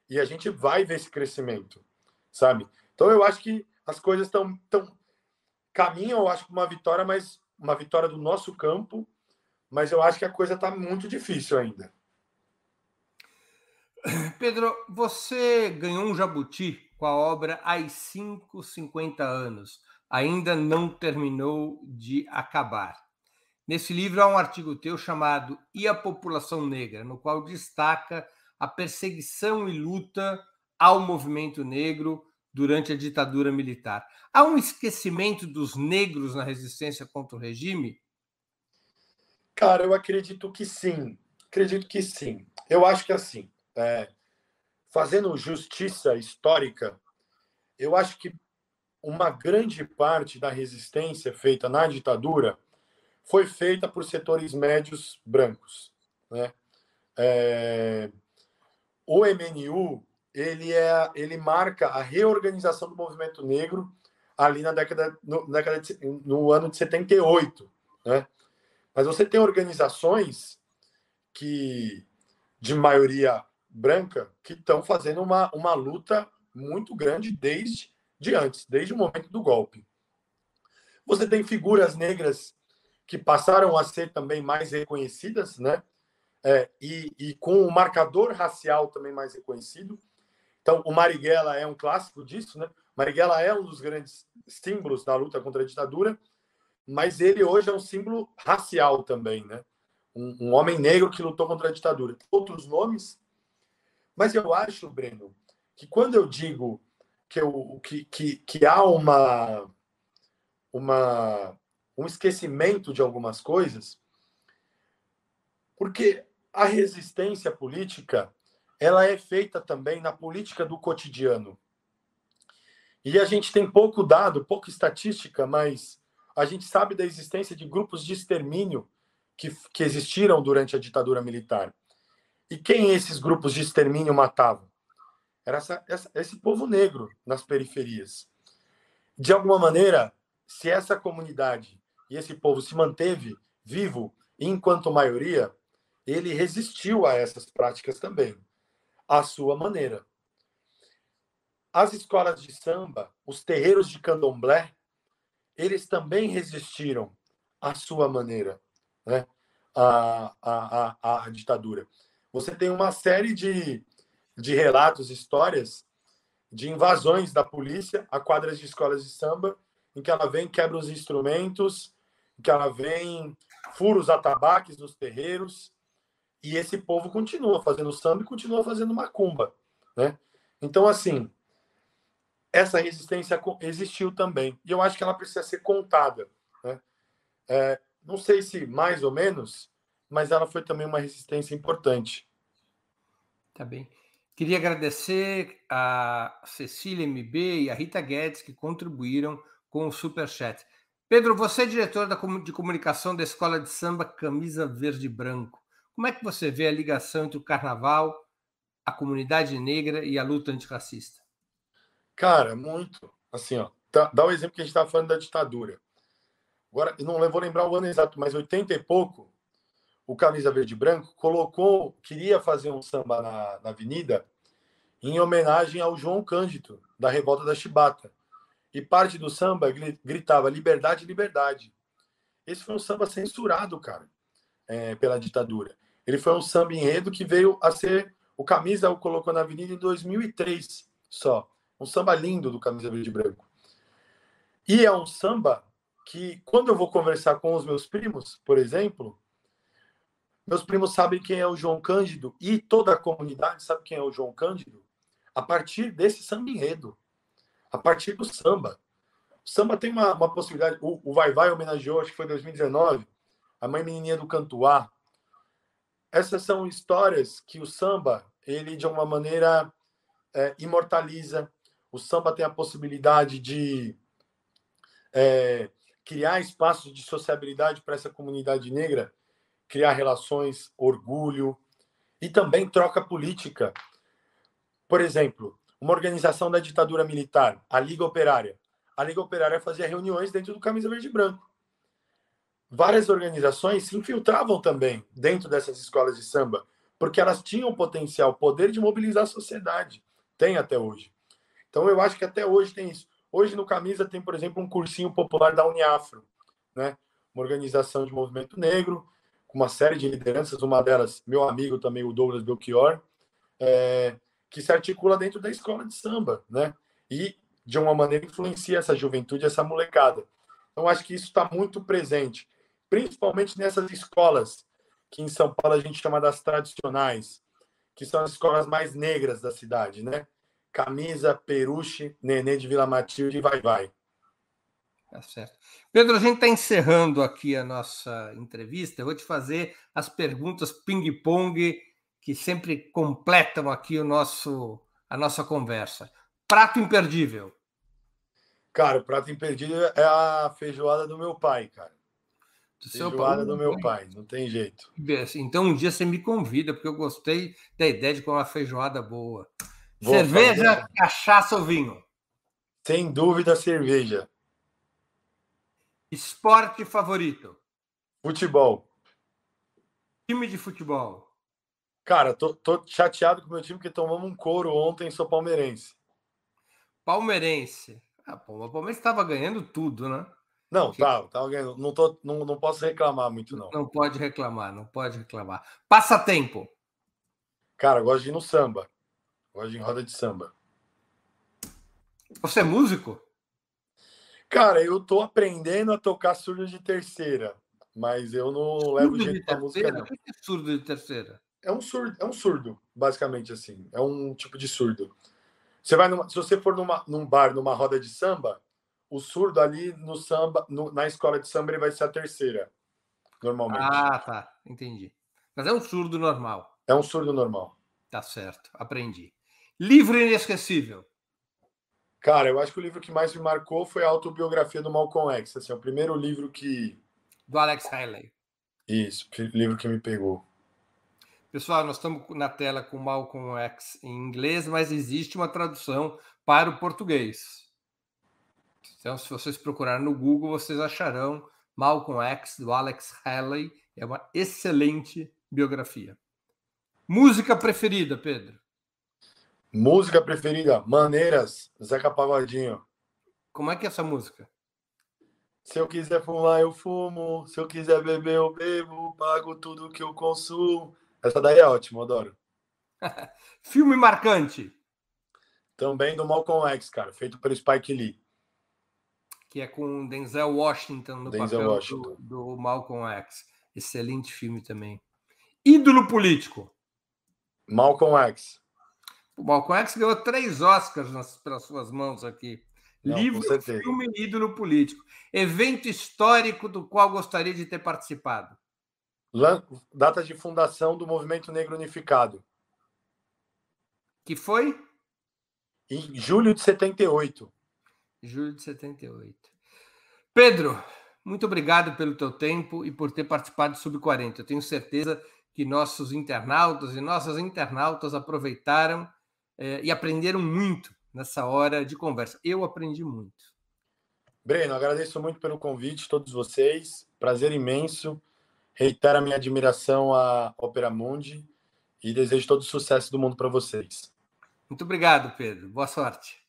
C: E a gente vai ver esse crescimento, sabe? Então eu acho que as coisas estão tão caminham, eu acho, para uma vitória, mas uma vitória do nosso campo, mas eu acho que a coisa está muito difícil ainda.
B: Pedro, você ganhou um jabuti com a obra As 5, 50 anos. Ainda não terminou de acabar. Nesse livro há um artigo teu chamado E a População Negra, no qual destaca a perseguição e luta ao movimento negro durante a ditadura militar. Há um esquecimento dos negros na resistência contra o regime?
C: Cara, eu acredito que sim. Acredito que sim. Eu acho que assim, é, fazendo justiça histórica, eu acho que uma grande parte da resistência feita na ditadura foi feita por setores médios brancos. Né? É, o MNU ele é ele marca a reorganização do movimento negro ali na década no, década de, no ano de 78, né? Mas você tem organizações que de maioria branca que estão fazendo uma, uma luta muito grande desde de antes, desde o momento do golpe. Você tem figuras negras que passaram a ser também mais reconhecidas, né? É, e, e com o marcador racial também mais reconhecido. Então, o Marighella é um clássico disso, né? Marighella é um dos grandes símbolos da luta contra a ditadura, mas ele hoje é um símbolo racial também, né? Um, um homem negro que lutou contra a ditadura. Outros nomes, mas eu acho, Breno, que quando eu digo que, eu, que, que, que há uma, uma, um esquecimento de algumas coisas, porque a resistência política ela é feita também na política do cotidiano. E a gente tem pouco dado, pouca estatística, mas a gente sabe da existência de grupos de extermínio que, que existiram durante a ditadura militar. E quem esses grupos de extermínio matavam? Era essa, essa, esse povo negro nas periferias. De alguma maneira, se essa comunidade e esse povo se manteve vivo enquanto maioria, ele resistiu a essas práticas também à sua maneira. As escolas de samba, os terreiros de candomblé, eles também resistiram à sua maneira, né? à, à, à, ditadura. Você tem uma série de, de relatos, histórias de invasões da polícia a quadras de escolas de samba, em que ela vem, quebra os instrumentos, em que ela vem, fura os atabaques dos terreiros, e esse povo continua fazendo samba e continua fazendo macumba, né? Então, assim, essa resistência existiu também. E eu acho que ela precisa ser contada. Né? É, não sei se mais ou menos, mas ela foi também uma resistência importante.
B: Tá bem. Queria agradecer a Cecília MB e a Rita Guedes que contribuíram com o Superchat. Pedro, você é diretor de comunicação da Escola de Samba Camisa Verde e Branco. Como é que você vê a ligação entre o carnaval, a comunidade negra e a luta antirracista?
C: Cara, muito. Assim, ó, dá, dá o exemplo que a gente estava falando da ditadura. Agora, não vou lembrar o ano exato, mas 80 e pouco, o Camisa Verde e Branco colocou, queria fazer um samba na, na avenida em homenagem ao João Cândido, da Revolta da Chibata. E parte do samba gritava liberdade, liberdade. Esse foi um samba censurado, cara, é, pela ditadura. Ele foi um samba enredo que veio a ser. O Camisa o colocou na Avenida em 2003 só. Um samba lindo do Camisa Verde e Branco. E é um samba que, quando eu vou conversar com os meus primos, por exemplo, meus primos sabem quem é o João Cândido e toda a comunidade sabe quem é o João Cândido a partir desse samba enredo, a partir do samba. O samba tem uma, uma possibilidade. O, o Vai Vai homenageou, acho que foi 2019, a mãe menininha do Cantuá, essas são histórias que o samba, ele de uma maneira é, imortaliza. O samba tem a possibilidade de é, criar espaços de sociabilidade para essa comunidade negra, criar relações, orgulho e também troca política. Por exemplo, uma organização da ditadura militar, a Liga Operária. A Liga Operária fazia reuniões dentro do Camisa Verde e Branco várias organizações se infiltravam também dentro dessas escolas de samba, porque elas tinham potencial, poder de mobilizar a sociedade. Tem até hoje. Então eu acho que até hoje tem isso. Hoje no Camisa tem, por exemplo, um cursinho popular da Uniafro, né? Uma organização de movimento negro, com uma série de lideranças, uma delas, meu amigo também, o Douglas Belchior, é, que se articula dentro da escola de samba, né? E, de uma maneira, influencia essa juventude, essa molecada. Então, acho que isso está muito presente principalmente nessas escolas que em São Paulo a gente chama das tradicionais, que são as escolas mais negras da cidade, né? camisa, peruche, nenê de Vila Matilde e vai, vai.
B: Tá certo. Pedro, a gente está encerrando aqui a nossa entrevista. Eu vou te fazer as perguntas ping-pong que sempre completam aqui o nosso, a nossa conversa. Prato imperdível.
C: Cara, o prato imperdível é a feijoada do meu pai, cara. Do feijoada do meu pai, não tem jeito.
B: Então um dia você me convida, porque eu gostei da ideia de comer uma feijoada boa. Vou cerveja, fazer. cachaça ou vinho?
C: Sem dúvida, cerveja.
B: Esporte favorito?
C: Futebol.
B: Time de futebol?
C: Cara, tô, tô chateado com o meu time porque tomamos um couro ontem, sou palmeirense.
B: Palmeirense. Ah, pô, o Palmeiras estava ganhando tudo, né?
C: Não, tá, ganhando. Não, tô, não, não posso reclamar muito, não.
B: Não pode reclamar, não pode reclamar. Passatempo.
C: Cara, gosto de ir no samba. Gosto de ir em roda de samba.
B: Você é músico?
C: Cara, eu tô aprendendo a tocar surdo de terceira, mas eu não surdo levo jeito pra música. Não. O que
B: é surdo de terceira?
C: É um surdo, é um surdo, basicamente assim. É um tipo de surdo. Você vai numa, se você for numa, num bar, numa roda de samba, o surdo ali no samba, no, na escola de samba, ele vai ser a terceira, normalmente.
B: Ah, tá, entendi. Mas é um surdo normal.
C: É um surdo normal.
B: Tá certo, aprendi. Livro inesquecível.
C: Cara, eu acho que o livro que mais me marcou foi a autobiografia do Malcolm X. Assim, é o primeiro livro que.
B: Do Alex Haley.
C: Isso, livro que me pegou.
B: Pessoal, nós estamos na tela com Malcolm X em inglês, mas existe uma tradução para o português. Então, se vocês procurarem no Google, vocês acharão Malcolm X, do Alex Haley. É uma excelente biografia. Música preferida, Pedro?
C: Música preferida, Maneiras, Zeca Pagodinho.
B: Como é que é essa música?
C: Se eu quiser fumar, eu fumo. Se eu quiser beber, eu bebo. Pago tudo que eu consumo. Essa daí é ótima, adoro.
B: Filme marcante.
C: Também do Malcolm X, cara, feito pelo Spike Lee.
B: Que é com Denzel Washington no Denzel papel Washington. Do, do Malcolm X. Excelente filme também. Ídolo político.
C: Malcolm X.
B: O Malcolm X ganhou três Oscars nas, pelas suas mãos aqui. Não, Livro, filme, ídolo político. Evento histórico do qual gostaria de ter participado.
C: Data de fundação do Movimento Negro Unificado.
B: Que foi?
C: Em julho de 78.
B: Julho de 78. Pedro, muito obrigado pelo teu tempo e por ter participado do Sub 40. Eu tenho certeza que nossos internautas e nossas internautas aproveitaram é, e aprenderam muito nessa hora de conversa. Eu aprendi muito.
C: Breno, agradeço muito pelo convite, todos vocês. Prazer imenso. Reitero a minha admiração à Opera Mundi e desejo todo o sucesso do mundo para vocês.
B: Muito obrigado, Pedro. Boa sorte.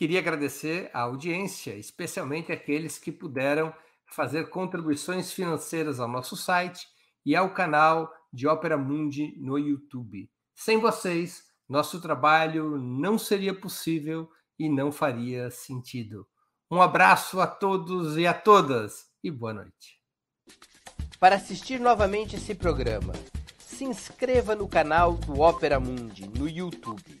B: Queria agradecer a audiência, especialmente aqueles que puderam fazer contribuições financeiras ao nosso site e ao canal de Opera Mundi no YouTube. Sem vocês, nosso trabalho não seria possível e não faria sentido. Um abraço a todos e a todas e boa noite. Para assistir novamente esse programa, se inscreva no canal do Opera Mundi no YouTube.